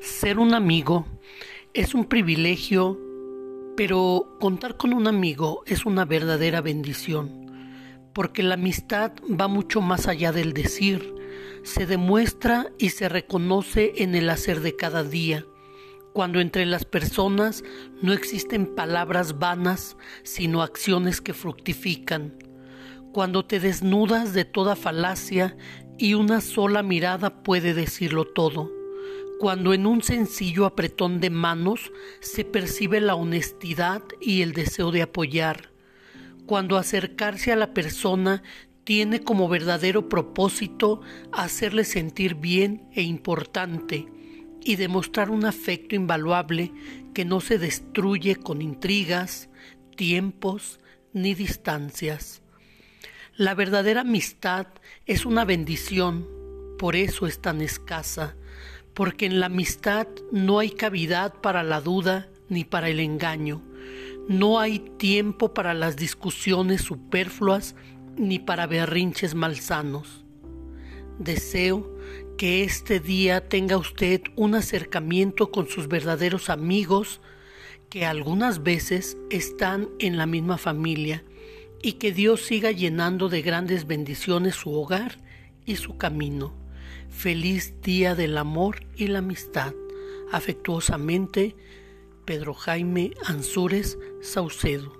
Ser un amigo es un privilegio, pero contar con un amigo es una verdadera bendición, porque la amistad va mucho más allá del decir, se demuestra y se reconoce en el hacer de cada día, cuando entre las personas no existen palabras vanas, sino acciones que fructifican, cuando te desnudas de toda falacia y una sola mirada puede decirlo todo cuando en un sencillo apretón de manos se percibe la honestidad y el deseo de apoyar, cuando acercarse a la persona tiene como verdadero propósito hacerle sentir bien e importante y demostrar un afecto invaluable que no se destruye con intrigas, tiempos ni distancias. La verdadera amistad es una bendición, por eso es tan escasa, porque en la amistad no hay cavidad para la duda ni para el engaño, no hay tiempo para las discusiones superfluas ni para berrinches malsanos. Deseo que este día tenga usted un acercamiento con sus verdaderos amigos que algunas veces están en la misma familia y que Dios siga llenando de grandes bendiciones su hogar y su camino. Feliz Día del Amor y la Amistad. Afectuosamente, Pedro Jaime Ansúrez Saucedo,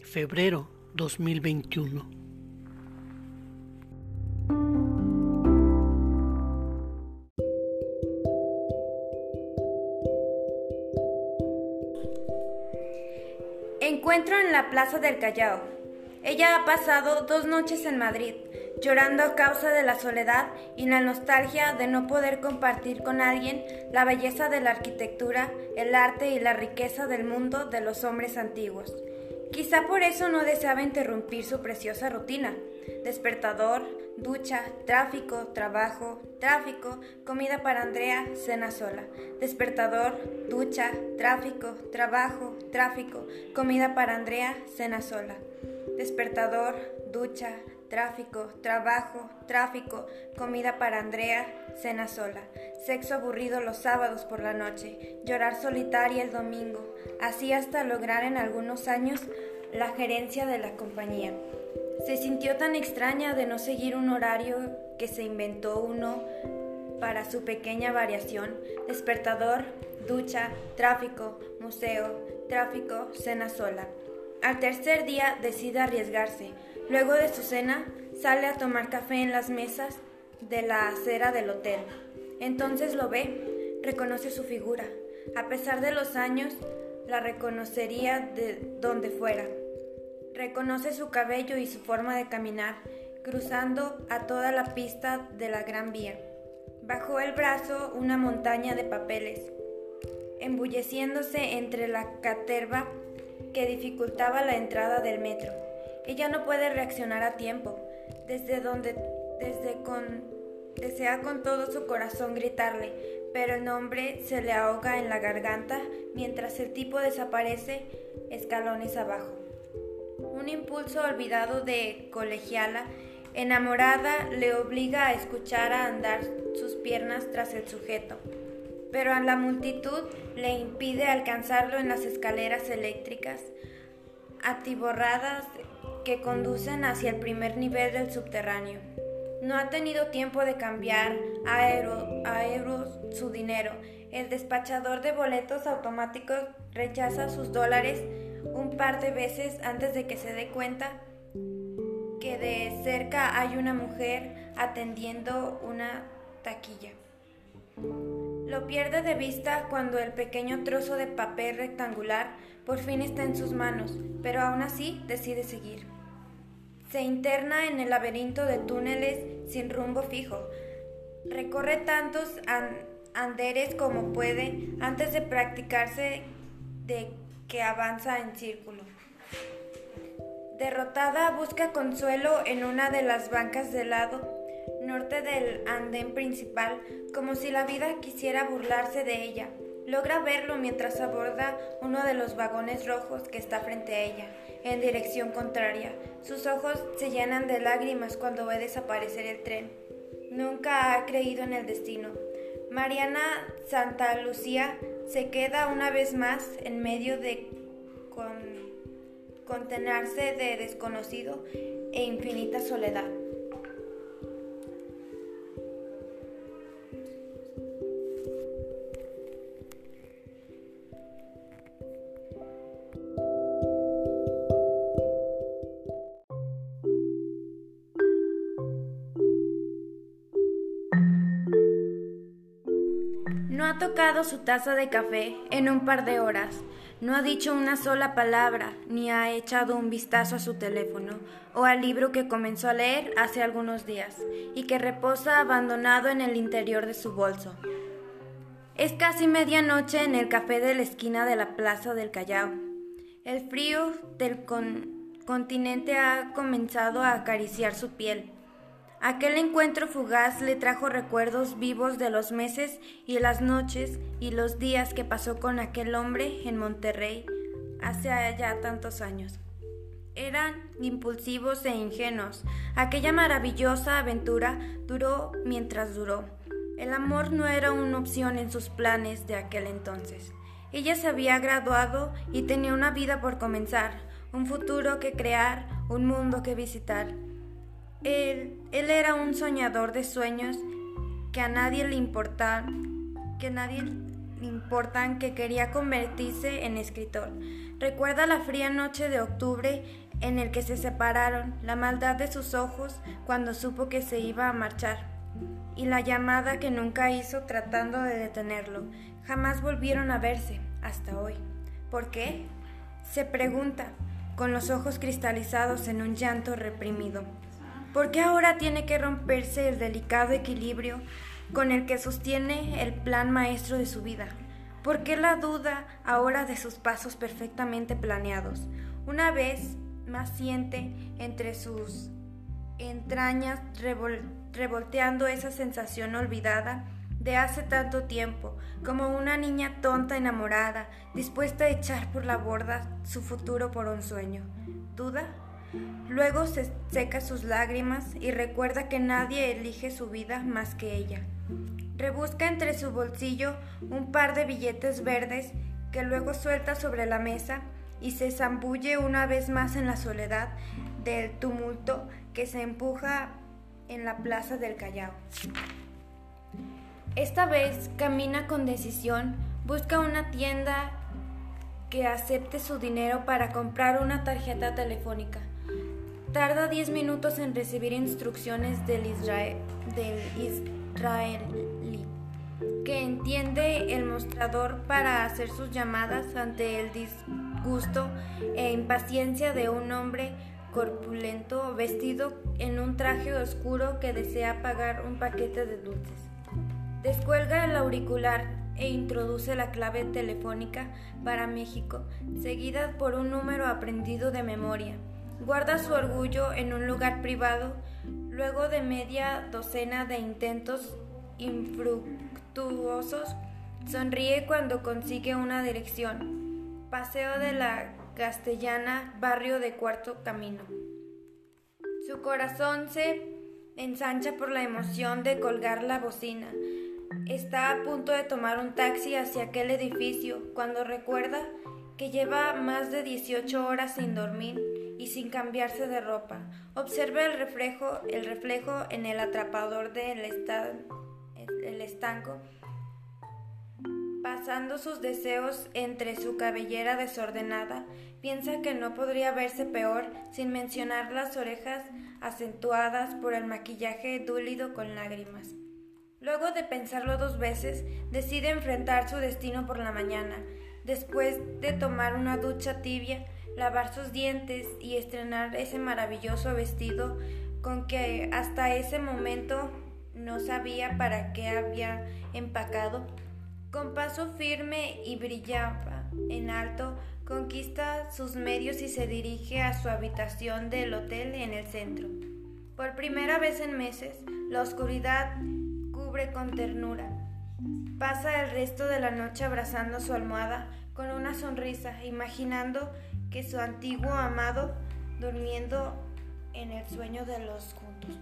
febrero 2021. Encuentro en la Plaza del Callao. Ella ha pasado dos noches en Madrid llorando a causa de la soledad y la nostalgia de no poder compartir con alguien la belleza de la arquitectura, el arte y la riqueza del mundo de los hombres antiguos. Quizá por eso no deseaba interrumpir su preciosa rutina. Despertador, ducha, tráfico, trabajo, tráfico, comida para Andrea, cena sola. Despertador, ducha, tráfico, trabajo, tráfico, comida para Andrea, cena sola. Despertador, ducha, tráfico, trabajo, tráfico, comida para Andrea, cena sola, sexo aburrido los sábados por la noche, llorar solitaria el domingo, así hasta lograr en algunos años la gerencia de la compañía. Se sintió tan extraña de no seguir un horario que se inventó uno para su pequeña variación, despertador, ducha, tráfico, museo, tráfico, cena sola. Al tercer día decide arriesgarse, Luego de su cena, sale a tomar café en las mesas de la acera del hotel. Entonces lo ve, reconoce su figura. A pesar de los años, la reconocería de donde fuera. Reconoce su cabello y su forma de caminar, cruzando a toda la pista de la Gran Vía. Bajó el brazo una montaña de papeles, embulleciéndose entre la caterva que dificultaba la entrada del metro. Ella no puede reaccionar a tiempo, desde donde desde con, desea con todo su corazón gritarle, pero el nombre se le ahoga en la garganta mientras el tipo desaparece escalones abajo. Un impulso olvidado de colegiala, enamorada, le obliga a escuchar a andar sus piernas tras el sujeto, pero a la multitud le impide alcanzarlo en las escaleras eléctricas, atiborradas que conducen hacia el primer nivel del subterráneo. No ha tenido tiempo de cambiar a, euros su dinero. El despachador de boletos automáticos rechaza sus dólares un par de veces antes de que se dé cuenta que de cerca hay una mujer atendiendo una taquilla. Lo pierde de vista cuando el pequeño trozo de papel rectangular por fin está en sus manos, pero aún así decide seguir. Se interna en el laberinto de túneles sin rumbo fijo. Recorre tantos anderes como puede antes de practicarse de que avanza en círculo. Derrotada, busca consuelo en una de las bancas del lado norte del andén principal, como si la vida quisiera burlarse de ella. Logra verlo mientras aborda uno de los vagones rojos que está frente a ella en dirección contraria. Sus ojos se llenan de lágrimas cuando ve desaparecer el tren. Nunca ha creído en el destino. Mariana Santa Lucía se queda una vez más en medio de contenerse de desconocido e infinita soledad. No ha tocado su taza de café en un par de horas, no ha dicho una sola palabra, ni ha echado un vistazo a su teléfono o al libro que comenzó a leer hace algunos días y que reposa abandonado en el interior de su bolso. Es casi medianoche en el café de la esquina de la Plaza del Callao. El frío del continente ha comenzado a acariciar su piel Aquel encuentro fugaz le trajo recuerdos vivos de los meses y las noches y los días que pasó con aquel hombre en Monterrey hace ya tantos años. Eran impulsivos e ingenuos. Aquella maravillosa aventura duró mientras duró. El amor no era una opción en sus planes de aquel entonces. Ella se había graduado y tenía una vida por comenzar, un futuro que crear, un mundo que visitar. Él, era un soñador de sueños que a nadie le importaban, que nadie importan, que quería convertirse en escritor. Recuerda la fría noche de octubre en el que se separaron, la maldad de sus ojos cuando supo que se iba a marchar, y la llamada que nunca hizo tratando de detenerlo. Jamás volvieron a verse, hasta hoy. ¿Por qué? Se pregunta, con los ojos cristalizados en un llanto reprimido. ¿Por qué ahora tiene que romperse el delicado equilibrio con el que sostiene el plan maestro de su vida? ¿Por qué la duda ahora de sus pasos perfectamente planeados? Una vez más siente entre sus entrañas revolteando esa sensación olvidada de hace tanto tiempo, como una niña tonta enamorada, dispuesta a echar por la borda su futuro por un sueño. ¿Duda? Luego se seca sus lágrimas y recuerda que nadie elige su vida más que ella. Rebusca entre su bolsillo un par de billetes verdes que luego suelta sobre la mesa y se zambulle una vez más en la soledad del tumulto que se empuja en la plaza del Callao. Esta vez camina con decisión, busca una tienda que acepte su dinero para comprar una tarjeta telefónica. Tarda 10 minutos en recibir instrucciones del, israelí, que entiende el mostrador para hacer sus llamadas ante el disgusto e impaciencia de un hombre corpulento vestido en un traje oscuro que desea pagar un paquete de dulces. Descuelga el auricular e introduce la clave telefónica para México, seguida por un número aprendido de memoria. Guarda su orgullo en un lugar privado luego de media docena de intentos infructuosos. Sonríe cuando consigue una dirección. Paseo de la Castellana, barrio de Cuarto Camino. Su corazón se ensancha por la emoción de colgar la bocina. Está a punto de tomar un taxi hacia aquel edificio cuando recuerda que lleva más de 18 horas sin dormir y sin cambiarse de ropa. Observa el reflejo, el reflejo en el atrapador del el estanco, pasando sus deseos entre su cabellera desordenada, piensa que no podría verse peor sin mencionar las orejas acentuadas por el maquillaje dúlido con lágrimas. Luego de pensarlo dos veces, decide enfrentar su destino por la mañana. Después de tomar una ducha tibia, lavar sus dientes y estrenar ese maravilloso vestido con que hasta ese momento no sabía para qué había empacado. Con paso firme y brillaba en alto, conquista sus medios y se dirige a su habitación del hotel en el centro. Por primera vez en meses, la oscuridad cubre con ternura. Pasa el resto de la noche abrazando su almohada con una sonrisa, imaginando que su antiguo amado durmiendo en el sueño de los juntos.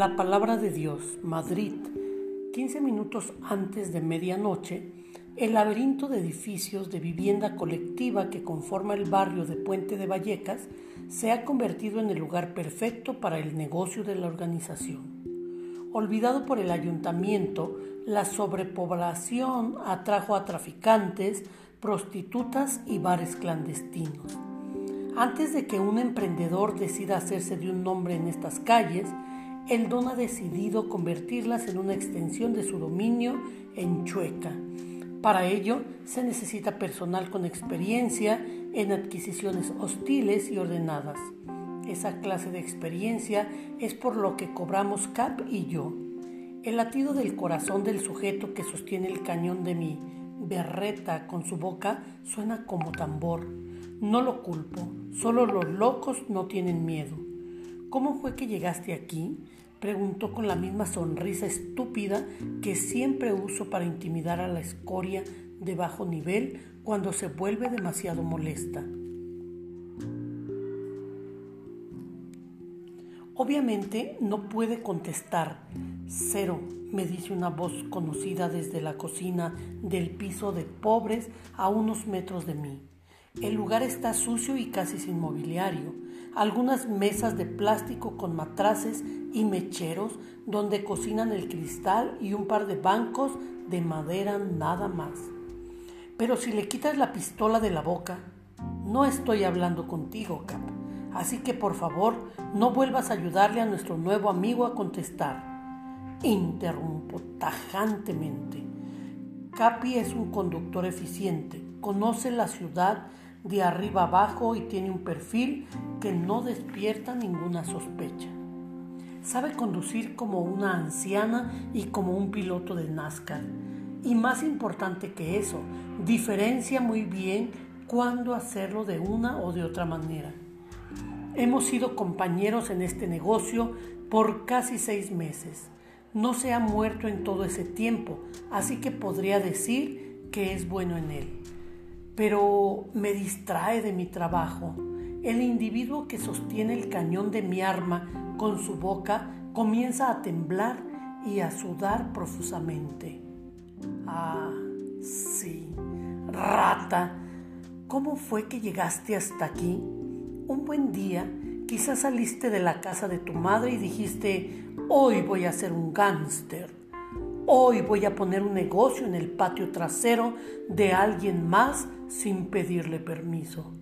La palabra de Dios, Madrid, 15 minutos antes de medianoche, el laberinto de edificios de vivienda colectiva que conforma el barrio de Puente de Vallecas se ha convertido en el lugar perfecto para el negocio de la organización. Olvidado por el ayuntamiento, la sobrepoblación atrajo a traficantes, prostitutas y bares clandestinos. Antes de que un emprendedor decida hacerse de un nombre en estas calles, el don ha decidido convertirlas en una extensión de su dominio en Chueca. Para ello se necesita personal con experiencia en adquisiciones hostiles y ordenadas. Esa clase de experiencia es por lo que cobramos Cap y yo. El latido del corazón del sujeto que sostiene el cañón de mi berreta con su boca suena como tambor. No lo culpo, solo los locos no tienen miedo. ¿Cómo fue que llegaste aquí? Preguntó con la misma sonrisa estúpida que siempre uso para intimidar a la escoria de bajo nivel cuando se vuelve demasiado molesta. Obviamente no puede contestar. Cero, me dice una voz conocida desde la cocina del piso de pobres a unos metros de mí. El lugar está sucio y casi sin mobiliario. Algunas mesas de plástico con matraces y mecheros donde cocinan el cristal y un par de bancos de madera nada más. Pero si le quitas la pistola de la boca, no estoy hablando contigo, Cap. Así que por favor no vuelvas a ayudarle a nuestro nuevo amigo a contestar. Interrumpo tajantemente. Capi es un conductor eficiente, conoce la ciudad de arriba abajo y tiene un perfil que no despierta ninguna sospecha. Sabe conducir como una anciana y como un piloto de NASCAR. Y más importante que eso, diferencia muy bien cuándo hacerlo de una o de otra manera. Hemos sido compañeros en este negocio por casi seis meses. No se ha muerto en todo ese tiempo, así que podría decir que es bueno en él. Pero me distrae de mi trabajo. El individuo que sostiene el cañón de mi arma con su boca comienza a temblar y a sudar profusamente. Ah, sí, rata, ¿cómo fue que llegaste hasta aquí? Un buen día, quizás saliste de la casa de tu madre y dijiste, hoy voy a ser un gángster. Hoy voy a poner un negocio en el patio trasero de alguien más sin pedirle permiso.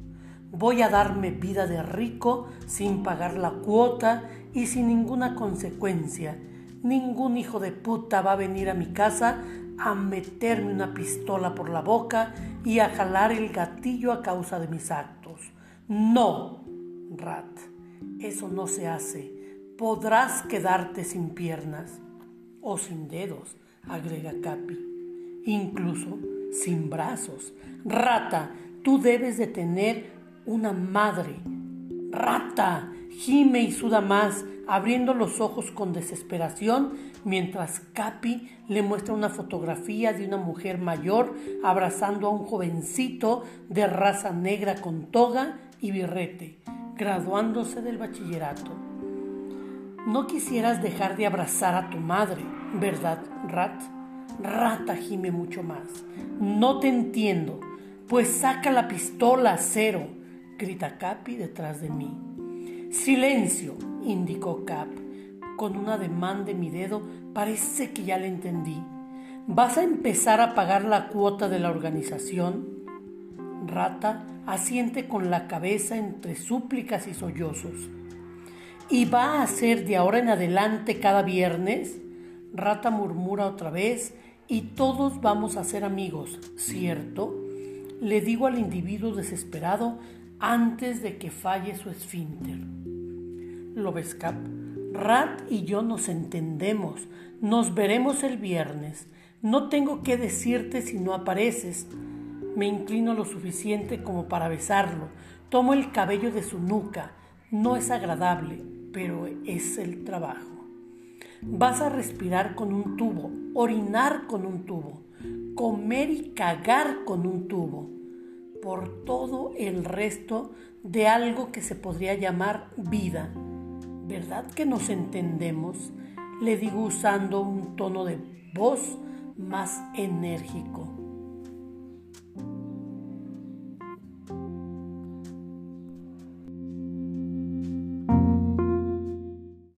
Voy a darme vida de rico sin pagar la cuota y sin ninguna consecuencia. Ningún hijo de puta va a venir a mi casa a meterme una pistola por la boca y a jalar el gatillo a causa de mis actos. No, Rat, eso no se hace. Podrás quedarte sin piernas o sin dedos, agrega Capi, incluso sin brazos. Rata, tú debes de tener una madre. Rata, gime y suda más, abriendo los ojos con desesperación, mientras Capi le muestra una fotografía de una mujer mayor abrazando a un jovencito de raza negra con toga y birrete, graduándose del bachillerato. No quisieras dejar de abrazar a tu madre, ¿verdad, Rat? Rata gime mucho más. No te entiendo. Pues saca la pistola, cero, grita Capi detrás de mí. Silencio, indicó Cap. Con un ademán de mi dedo parece que ya le entendí. ¿Vas a empezar a pagar la cuota de la organización? Rata asiente con la cabeza entre súplicas y sollozos. ¿Y va a ser de ahora en adelante cada viernes? Rata murmura otra vez y todos vamos a ser amigos, ¿cierto? Le digo al individuo desesperado antes de que falle su esfínter. ¿Lo ves, Cap? Rat y yo nos entendemos. Nos veremos el viernes. No tengo que decirte si no apareces. Me inclino lo suficiente como para besarlo. Tomo el cabello de su nuca. No es agradable, pero es el trabajo. Vas a respirar con un tubo, orinar con un tubo, comer y cagar con un tubo, por todo el resto de algo que se podría llamar vida. ¿verdad que nos entendemos? Le digo usando un tono de voz más enérgico.